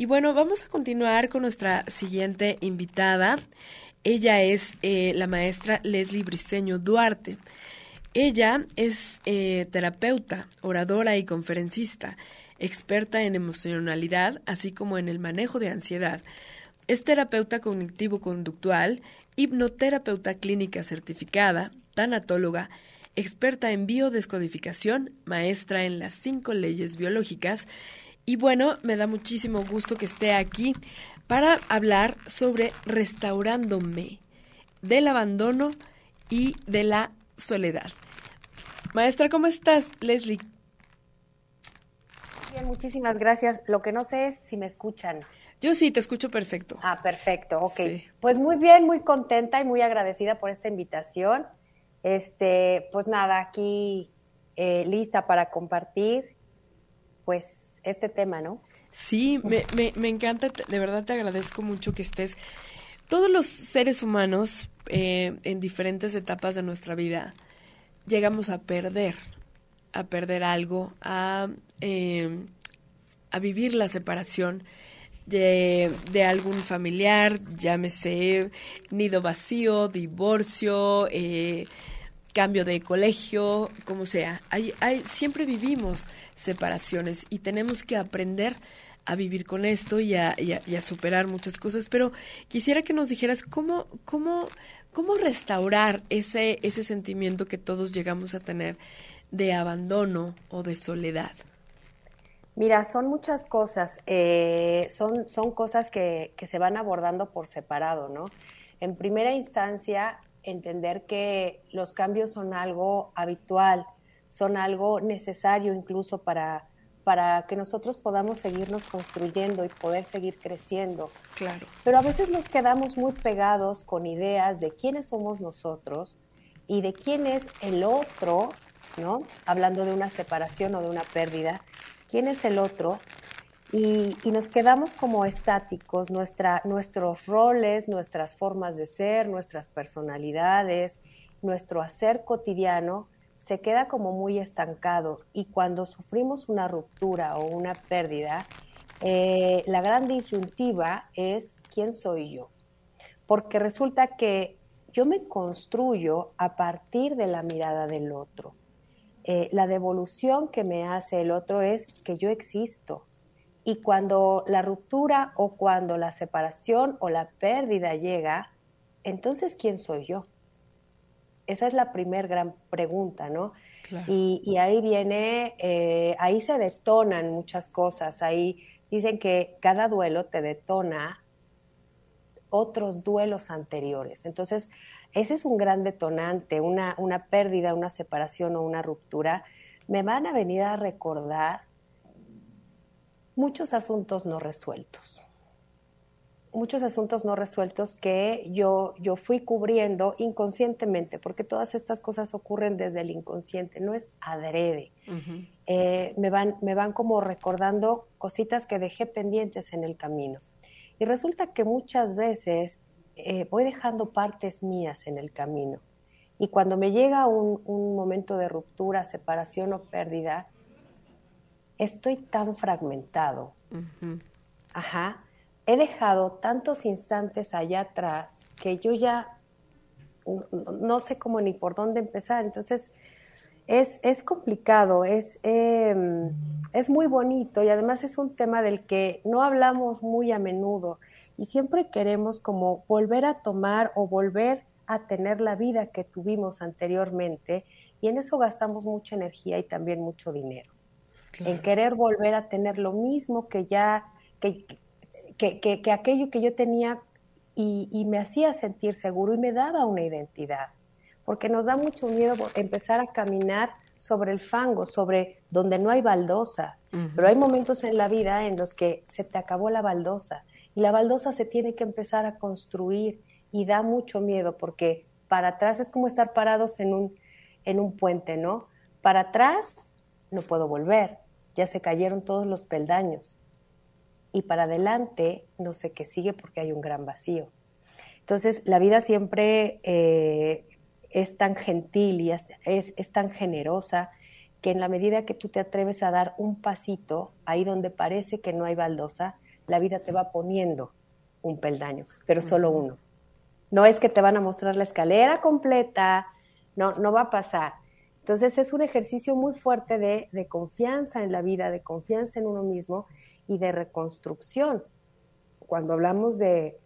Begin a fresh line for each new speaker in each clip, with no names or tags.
Y bueno, vamos a continuar con nuestra siguiente invitada. Ella es eh, la maestra Leslie Briceño Duarte. Ella es eh, terapeuta, oradora y conferencista, experta en emocionalidad, así como en el manejo de ansiedad. Es terapeuta cognitivo-conductual, hipnoterapeuta clínica certificada, tanatóloga, experta en biodescodificación, maestra en las cinco leyes biológicas. Y bueno, me da muchísimo gusto que esté aquí para hablar sobre restaurándome del abandono y de la soledad. Maestra, ¿cómo estás? Leslie.
Bien, muchísimas gracias. Lo que no sé es si me escuchan.
Yo sí, te escucho perfecto.
Ah, perfecto, ok. Pues muy bien, muy contenta y muy agradecida por esta invitación. Este, pues nada, aquí eh, lista para compartir, pues, este tema, ¿no?
Sí, me, me, encanta, de verdad te agradezco mucho que estés. Todos los seres humanos eh, en diferentes etapas de nuestra vida llegamos a perder, a perder algo, a, eh, a vivir la separación de, de, algún familiar, llámese nido vacío, divorcio, eh, cambio de colegio, como sea. Hay, hay, siempre vivimos separaciones y tenemos que aprender a vivir con esto y a, superar muchas cosas, pero quisiera que nos dijeras cómo, cómo, cómo restaurar ese, ese sentimiento que todos llegamos a tener de abandono o de soledad.
Mira, son muchas cosas, eh, son, cosas que se van abordando por separado, ¿no? En primera instancia, entender que los cambios son algo habitual, son algo necesario incluso para, para que nosotros podamos seguirnos construyendo y poder seguir creciendo.
Claro.
Pero a veces nos quedamos muy pegados con ideas de quiénes somos nosotros y de quién es el otro, ¿no? Hablando de una separación o de una pérdida, quién es el otro y, nos quedamos como estáticos, nuestros roles, nuestras formas de ser, nuestras personalidades, nuestro hacer cotidiano se queda como muy estancado y cuando sufrimos una ruptura o una pérdida, eh, la gran disyuntiva es quién soy yo. Porque resulta que yo me construyo a partir de la mirada del otro. Eh, la devolución que me hace el otro es que yo existo, y cuando la ruptura o cuando la separación o la pérdida llega, entonces ¿quién soy yo? Esa es la primer gran pregunta, ¿no? Y, ahí viene, eh, ahí se detonan muchas cosas. Ahí dicen que cada duelo te detona otros duelos anteriores. Entonces, ese es un gran detonante, una, una pérdida, una separación o una ruptura. Me van a venir a recordar muchos asuntos no resueltos. Muchos asuntos no resueltos que yo, yo fui cubriendo inconscientemente, porque todas estas cosas ocurren desde el inconsciente, no es adrede. Eh, me, van, me van como recordando cositas que dejé pendientes en el camino. Y resulta que muchas veces eh, voy dejando partes mías en el camino. Y cuando me llega un, un momento de ruptura, separación o pérdida, estoy tan fragmentado. Ajá. He dejado tantos instantes allá atrás que yo ya no sé cómo ni por dónde empezar. Entonces, es, es complicado, es, em, es muy bonito y además es un tema del que no hablamos muy a menudo y siempre queremos como volver a tomar o volver a tener la vida que tuvimos anteriormente y en eso gastamos mucha energía y también mucho dinero en querer volver a tener lo mismo que ya, que, que, aquello que yo tenía y, me hacía sentir seguro y me daba una identidad. Porque nos da mucho miedo empezar a caminar sobre el fango, sobre donde no hay baldosa. Pero hay momentos en la vida en los que se te acabó la baldosa y la baldosa se tiene que empezar a construir y da mucho miedo porque para atrás es como estar parados en un, en un puente, ¿no? Para atrás no puedo volver, ya se cayeron todos los peldaños. Y para adelante no sé qué sigue porque hay un gran vacío. Entonces, la vida siempre eh, es tan gentil y es, es, tan generosa que en la medida que tú te atreves a dar un pasito ahí donde parece que no hay baldosa, la vida te va poniendo un peldaño, pero solo uno. No es que te van a mostrar la escalera completa, no, no va a pasar. Entonces es un ejercicio muy fuerte de, confianza en la vida, de confianza en uno mismo y de reconstrucción. Cuando hablamos de,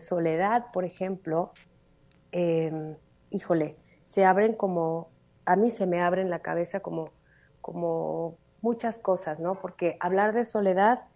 soledad, por ejemplo, em, híjole, se abren como, a mí se me abren la cabeza como muchas cosas, ¿no? Porque hablar de soledad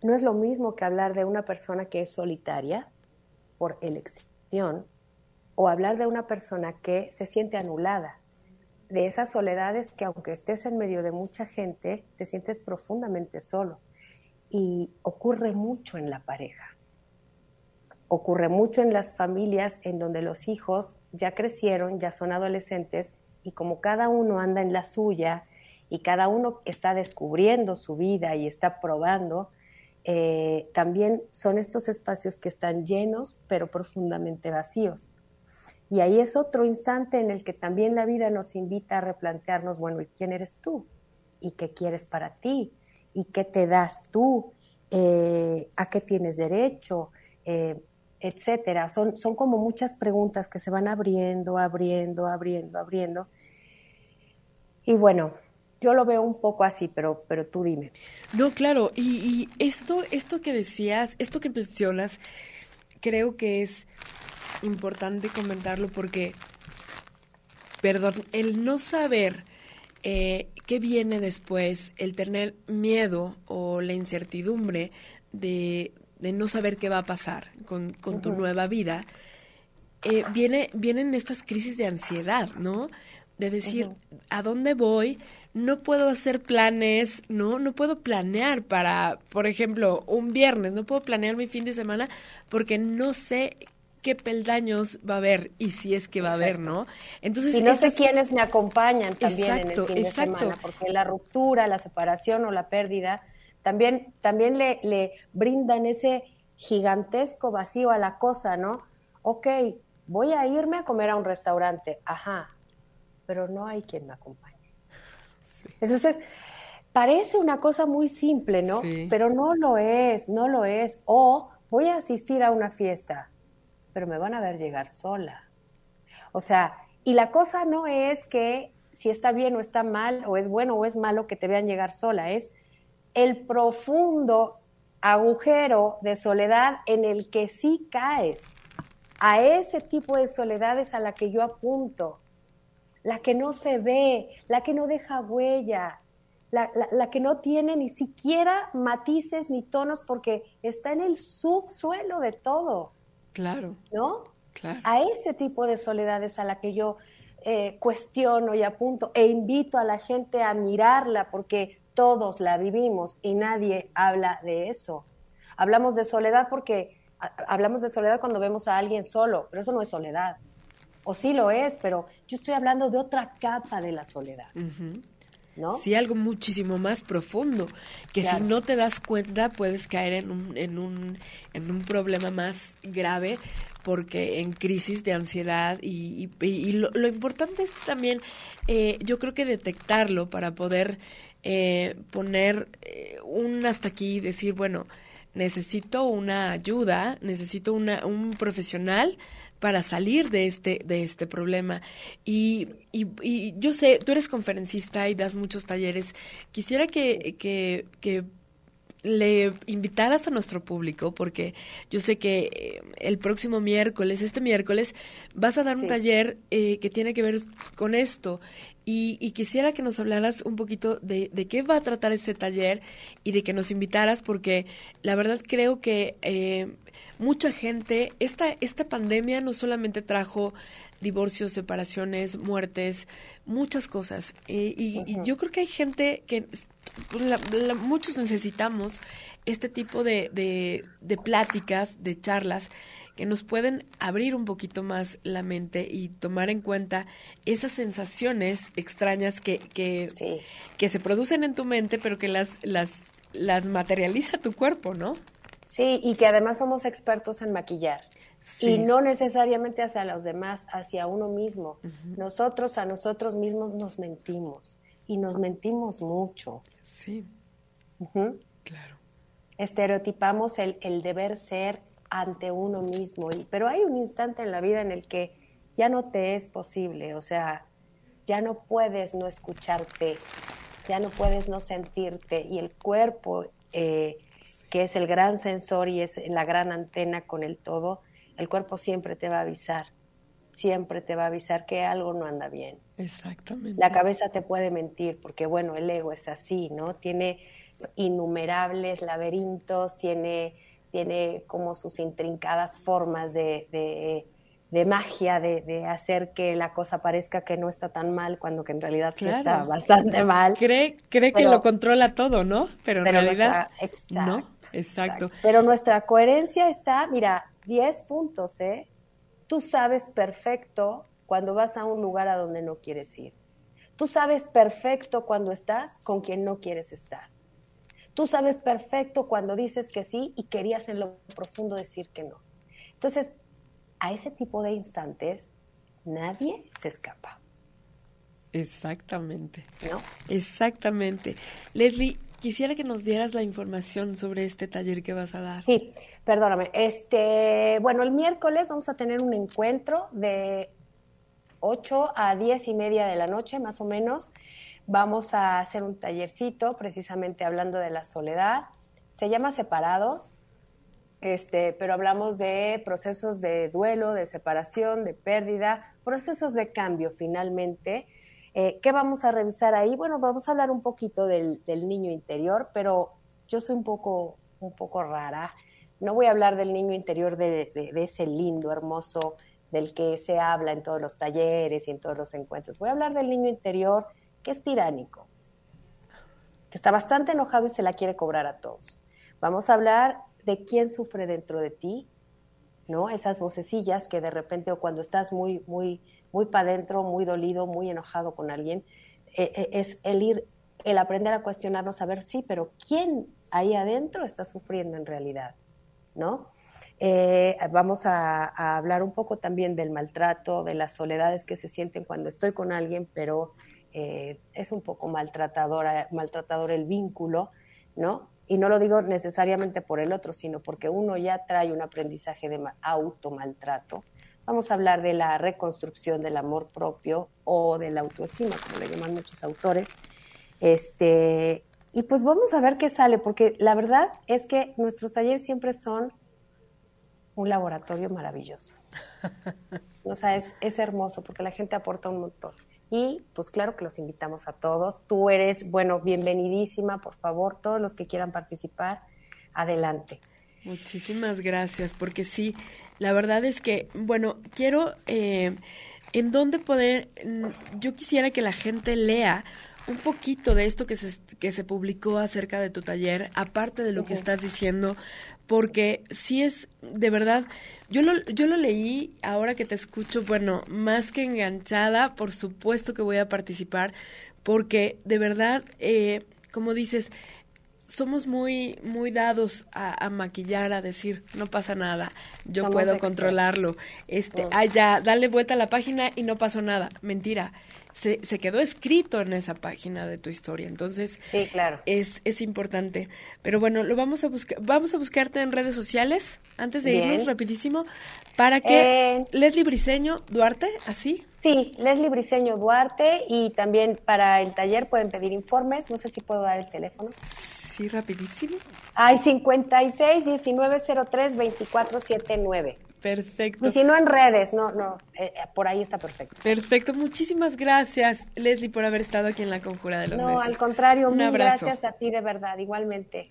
no es lo mismo que hablar de una persona que es solitaria por elección o hablar de una persona que se siente anulada. De esas soledades que aunque estés en medio de mucha gente, te sientes profundamente solo. Y ocurre mucho en la pareja. Ocurre mucho en las familias en donde los hijos ya crecieron, ya son adolescentes y como cada uno anda en la suya y cada uno está descubriendo su vida y está probando, eh, también son estos espacios que están llenos pero profundamente vacíos. Y ahí es otro instante en el que también la vida nos invita a replantearnos, bueno, ¿y quién eres tú? ¿Y qué quieres para ti? ¿Y qué te das tú? Eh, ¿A qué tienes derecho? Eh, etcétera. Son, son como muchas preguntas que se van abriendo, abriendo, abriendo, abriendo. Y bueno, yo lo veo un poco así, pero, pero tú dime.
No, claro, y, y esto, esto que decías, esto que mencionas, creo que es importante comentarlo porque, perdón, el no saber eh, qué viene después, el tener miedo o la incertidumbre de, de no saber qué va a pasar con, con tu nueva vida, eh, viene, vienen estas crisis de ansiedad, ¿no? De decir, ¿a dónde voy? No puedo hacer planes, ¿no? No puedo planear para, por ejemplo, un viernes, no puedo planear mi fin de semana porque no sé qué peldaños va a haber y si es que va a haber, ¿no?
Entonces, y no sé quiénes me acompañan también en el fin de semana, porque la ruptura, la separación o la pérdida también, también le, le brindan ese gigantesco vacío a la cosa, ¿no? Ok, voy a irme a comer a un restaurante, ajá, pero no hay quien me acompañe. Entonces, parece una cosa muy simple, ¿no? Pero no lo es, no lo es. O voy a asistir a una fiesta, pero me van a ver llegar sola. O sea, y la cosa no es que si está bien o está mal, o es bueno o es malo que te vean llegar sola, es el profundo agujero de soledad en el que sí caes. A ese tipo de soledades a la que yo apunto, la que no se ve, la que no deja huella, la, la, que no tiene ni siquiera matices ni tonos porque está en el subsuelo de todo.
Claro.
¿No? Claro. A ese tipo de soledades a la que yo eh, cuestiono y apunto e invito a la gente a mirarla porque todos la vivimos y nadie habla de eso. Hablamos de soledad porque hablamos de soledad cuando vemos a alguien solo, pero eso no es soledad. O sí lo es, pero yo estoy hablando de otra capa de la soledad. ¿No?
Sí, algo muchísimo más profundo, que si no te das cuenta puedes caer en un, en un, en un problema más grave porque en crisis de ansiedad y, y, lo, importante es también, eh, yo creo que detectarlo para poder eh, poner eh, un hasta aquí y decir, bueno, necesito una ayuda, necesito una, un profesional para salir de este, de este problema. Y, y, y, yo sé, tú eres conferencista y das muchos talleres. Quisiera que, que, que le invitaras a nuestro público, porque yo sé que eh, el próximo miércoles, este miércoles, vas a dar un taller eh, que tiene que ver con esto. Y, quisiera que nos hablaras un poquito de, de, qué va a tratar este taller y de que nos invitaras, porque la verdad creo que eh, mucha gente, esta, esta pandemia no solamente trajo divorcios, separaciones, muertes, muchas cosas. y, yo creo que hay gente que muchos necesitamos este tipo de, de, de pláticas, de charlas que nos pueden abrir un poquito más la mente y tomar en cuenta esas sensaciones extrañas que, que, que se producen en tu mente, pero que las, las, las materializa tu cuerpo, ¿no?
Sí, y que además somos expertos en maquillar. Y no necesariamente hacia los demás, hacia uno mismo. Nosotros a nosotros mismos nos mentimos y nos mentimos mucho.
Sí. Claro.
estereotipamos el, el deber ser ante uno mismo, y, pero hay un instante en la vida en el que ya no te es posible, o sea, ya no puedes no escucharte, ya no puedes no sentirte y el cuerpo, eh, que es el gran sensor y es la gran antena con el todo, el cuerpo siempre te va a avisar, siempre te va a avisar que algo no anda bien.
Exactamente.
La cabeza te puede mentir porque, bueno, el ego es así, ¿no? Tiene innumerables laberintos, tiene, tiene como sus intrincadas formas de de magia, de, hacer que la cosa parezca que no está tan mal cuando que en realidad sí está bastante mal.
Cree, cree que lo controla todo, ¿no? Pero en realidad
exacto,
no. Exacto.
Pero nuestra coherencia está, mira, 10 puntos, ¿eh? Tú sabes perfecto cuando vas a un lugar a donde no quieres ir. Tú sabes perfecto cuando estás con quien no quieres estar. Tú sabes perfecto cuando dices que sí y querías en lo profundo decir que no. Entonces, a ese tipo de instantes nadie se escapa.
Exactamente.
¿No?
Exactamente. Leslie, quisiera que nos dieras la información sobre este taller que vas a dar.
Sí, perdóname. Este, bueno, el miércoles vamos a tener un encuentro de 8 a 10 y media de la noche, más o menos. Vamos a hacer un tallercito precisamente hablando de la soledad. Se llama Separados este, pero hablamos de procesos de duelo, de separación, de pérdida, procesos de cambio finalmente. Eh, ¿Qué vamos a revisar ahí? Bueno, vamos a hablar un poquito del, niño interior, pero yo soy un poco, un poco rara. No voy a hablar del niño interior de, de ese lindo, hermoso, del que se habla en todos los talleres y en todos los encuentros. Voy a hablar del niño interior que es tiránico, que está bastante enojado y se la quiere cobrar a todos. Vamos a hablar de quién sufre dentro de ti, ¿no? Esas vocecillas que de repente o cuando estás muy, muy, muy para adentro, muy dolido, muy enojado con alguien, eh, eh, es el ir, el aprender a cuestionarnos, a ver, sí, pero ¿quién ahí adentro está sufriendo en realidad, ¿no? Eh, vamos a, hablar un poco también del maltrato, de las soledades que se sienten cuando estoy con alguien, pero es un poco maltratadora, maltratador el vínculo, ¿no? Y no lo digo necesariamente por el otro, sino porque uno ya trae un aprendizaje de automaltrato. Vamos a hablar de la reconstrucción del amor propio o de la autoestima, como le llaman muchos autores. Este, y pues vamos a ver qué sale, porque la verdad es que nuestros talleres siempre son un laboratorio maravilloso. O sea, es, es hermoso porque la gente aporta un montón. Y pues claro que los invitamos a todos. Tú eres, bueno, bienvenidísima, por favor, todos los que quieran participar, adelante.
Muchísimas gracias, porque sí, la verdad es que, bueno, quiero, eh, en dónde poder, mm, yo quisiera que la gente lea un poquito de esto que se, que se publicó acerca de tu taller, aparte de lo que estás diciendo, porque sí es, de verdad, yo lo, yo lo leí, ahora que te escucho, bueno, más que enganchada, por supuesto que voy a participar, porque de verdad, eh, como dices, somos muy, muy dados a, maquillar, a decir, no pasa nada, yo puedo controlarlo. Este, ah, ya, dale vuelta a la página y no pasó nada. Mentira se, se quedó escrito en esa página de tu historia. Entonces,
sí, claro.
es, es importante. Pero bueno, lo vamos a buscar, vamos a buscarte en redes sociales, antes de irnos rapidísimo, para que eh, Leslie Briseño Duarte, ¿así?
Sí, Leslie Briseño Duarte y también para el taller pueden pedir informes, no sé si puedo dar el teléfono.
Sí, rapidísimo.
Hay 56 1903 2479.
Perfecto.
Y si no en redes, no, no, eh, eh, por ahí está perfecto.
Perfecto, muchísimas gracias, Leslie, por haber estado aquí en la Conjura de los
No, al contrario, muchas gracias a ti de verdad, igualmente.